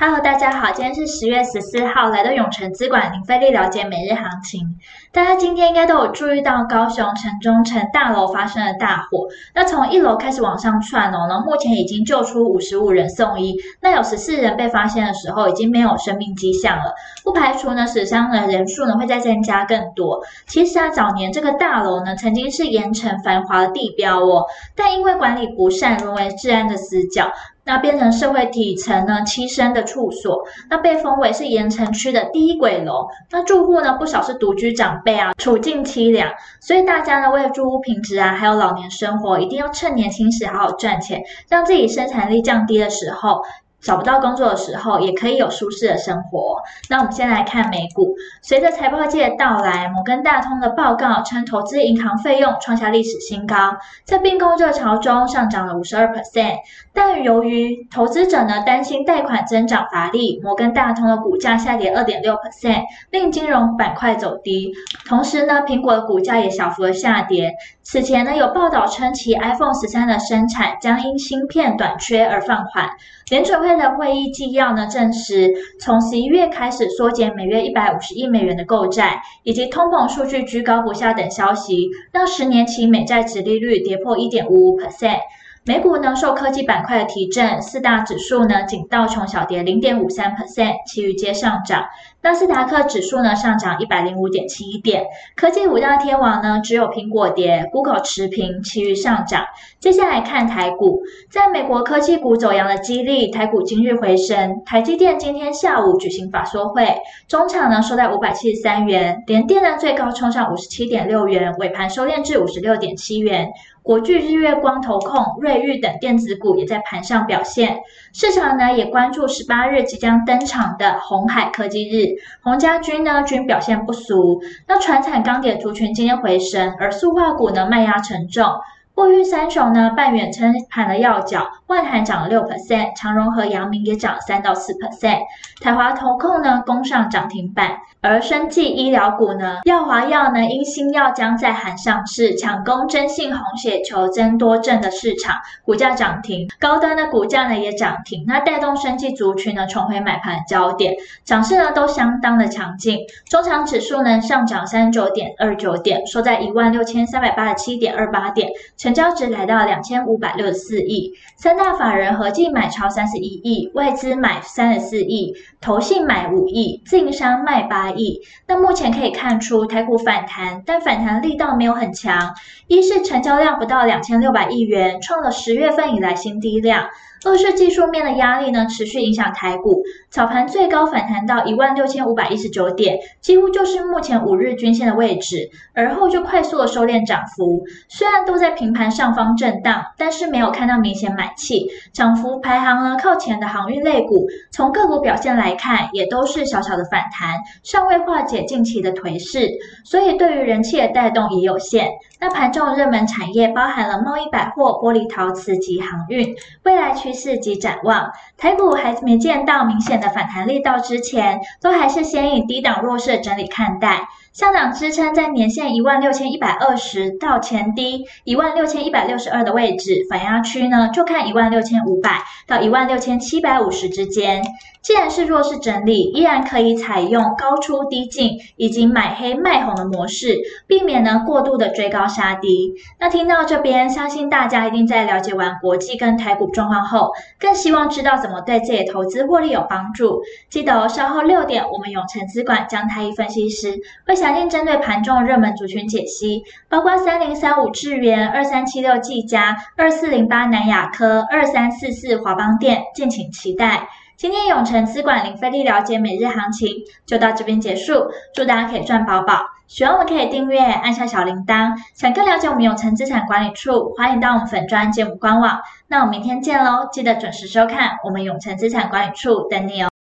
Hello，大家好，今天是十月十四号，来到永城资管零费力了解每日行情。大家今天应该都有注意到高雄城中城大楼发生了大火，那从一楼开始往上窜哦，那目前已经救出五十五人送医，那有十四人被发现的时候已经没有生命迹象了，不排除呢死伤的人数呢会再增加更多。其实啊，早年这个大楼呢曾经是盐城繁华的地标哦，但因为管理不善，沦为治安的死角。那变成社会底层呢栖身的处所，那被封为是盐城区的第一鬼楼。那住户呢不少是独居长辈啊，处境凄凉。所以大家呢为了住屋品质啊，还有老年生活，一定要趁年轻时好好赚钱，让自己生产力降低的时候。找不到工作的时候，也可以有舒适的生活。那我们先来看美股，随着财报季的到来，摩根大通的报告称，投资银行费用创下历史新高，在并购热潮中上涨了五十二 percent。但由于投资者呢担心贷款增长乏力，摩根大通的股价下跌二点六 percent，令金融板块走低。同时呢，苹果的股价也小幅的下跌。此前呢，有报道称其 iPhone 十三的生产将因芯片短缺而放缓。联准会的会议纪要呢证实，从十一月开始缩减每月一百五十亿美元的购债，以及通膨数据居高不下等消息，让十年期美债殖利率跌破一点五五 percent。美股呢受科技板块的提振，四大指数呢仅道琼小跌零点五三 percent，其余皆上涨。纳斯达克指数呢上涨一百零五点七一点。科技五大天王呢只有苹果跌，Google 持平，其余上涨。接下来看台股，在美国科技股走阳的激励，台股今日回升。台积电今天下午举行法说会，中场呢收在五百七十三元，联电呢最高冲上五十七点六元，尾盘收敛至五十六点七元。国巨、日月光、投控、瑞昱等电子股也在盘上表现。市场呢也关注十八日即将登场的红海科技日，红家军呢均表现不俗。那传产钢铁族群今天回升，而塑化股呢卖压沉重。货运三雄呢，半远撑盘的要角，万涵涨了六 percent，长荣和阳明也涨了三到四 percent，台华投控呢攻上涨停板，而生技医疗股呢，药华药呢因新药将在韩上市，抢攻真性红血球增多症的市场，股价涨停，高端的股价呢也涨停，那带动生技族群呢重回买盘的焦点，涨势呢都相当的强劲，中场指数呢上涨三十九点二九点，收在一万六千三百八十七点二八点。成交值来到两千五百六十四亿，三大法人合计买超三十一亿，外资买三十四亿，投信买五亿，自营商卖八亿。那目前可以看出台股反弹，但反弹力道没有很强。一是成交量不到两千六百亿元，创了十月份以来新低量。二是技术面的压力呢，持续影响台股，早盘最高反弹到一万六千五百一十九点，几乎就是目前五日均线的位置，而后就快速的收敛涨幅。虽然都在平盘上方震荡，但是没有看到明显买气。涨幅排行呢靠前的航运类股，从个股表现来看，也都是小小的反弹，尚未化解近期的颓势，所以对于人气的带动也有限。那盘中的热门产业包含了贸易百货、玻璃陶瓷及航运，未来趋趋势及展望，台股还没见到明显的反弹力道之前，都还是先以低档弱势整理看待。上档支撑在年线一万六千一百二十到前低一万六千一百六十二的位置，反压区呢就看一万六千五百到一万六千七百五十之间。既然是弱势整理，依然可以采用高出低进以及买黑卖红的模式，避免呢过度的追高杀低。那听到这边，相信大家一定在了解完国际跟台股状况后，更希望知道怎么对自己的投资获利有帮助。记得哦，稍后六点，我们永诚资管江太一分析师会详细针对盘中热门族群解析，包括三零三五智源、二三七六技嘉、二四零八南亚科、二三四四华邦电，敬请期待。今天永诚资管零费力了解每日行情就到这边结束，祝大家可以赚饱饱。喜欢我们可以订阅，按下小铃铛。想更了解我们永诚资产管理处，欢迎到我们粉专节目官网。那我们明天见喽，记得准时收看我们永诚资产管理处等你哦。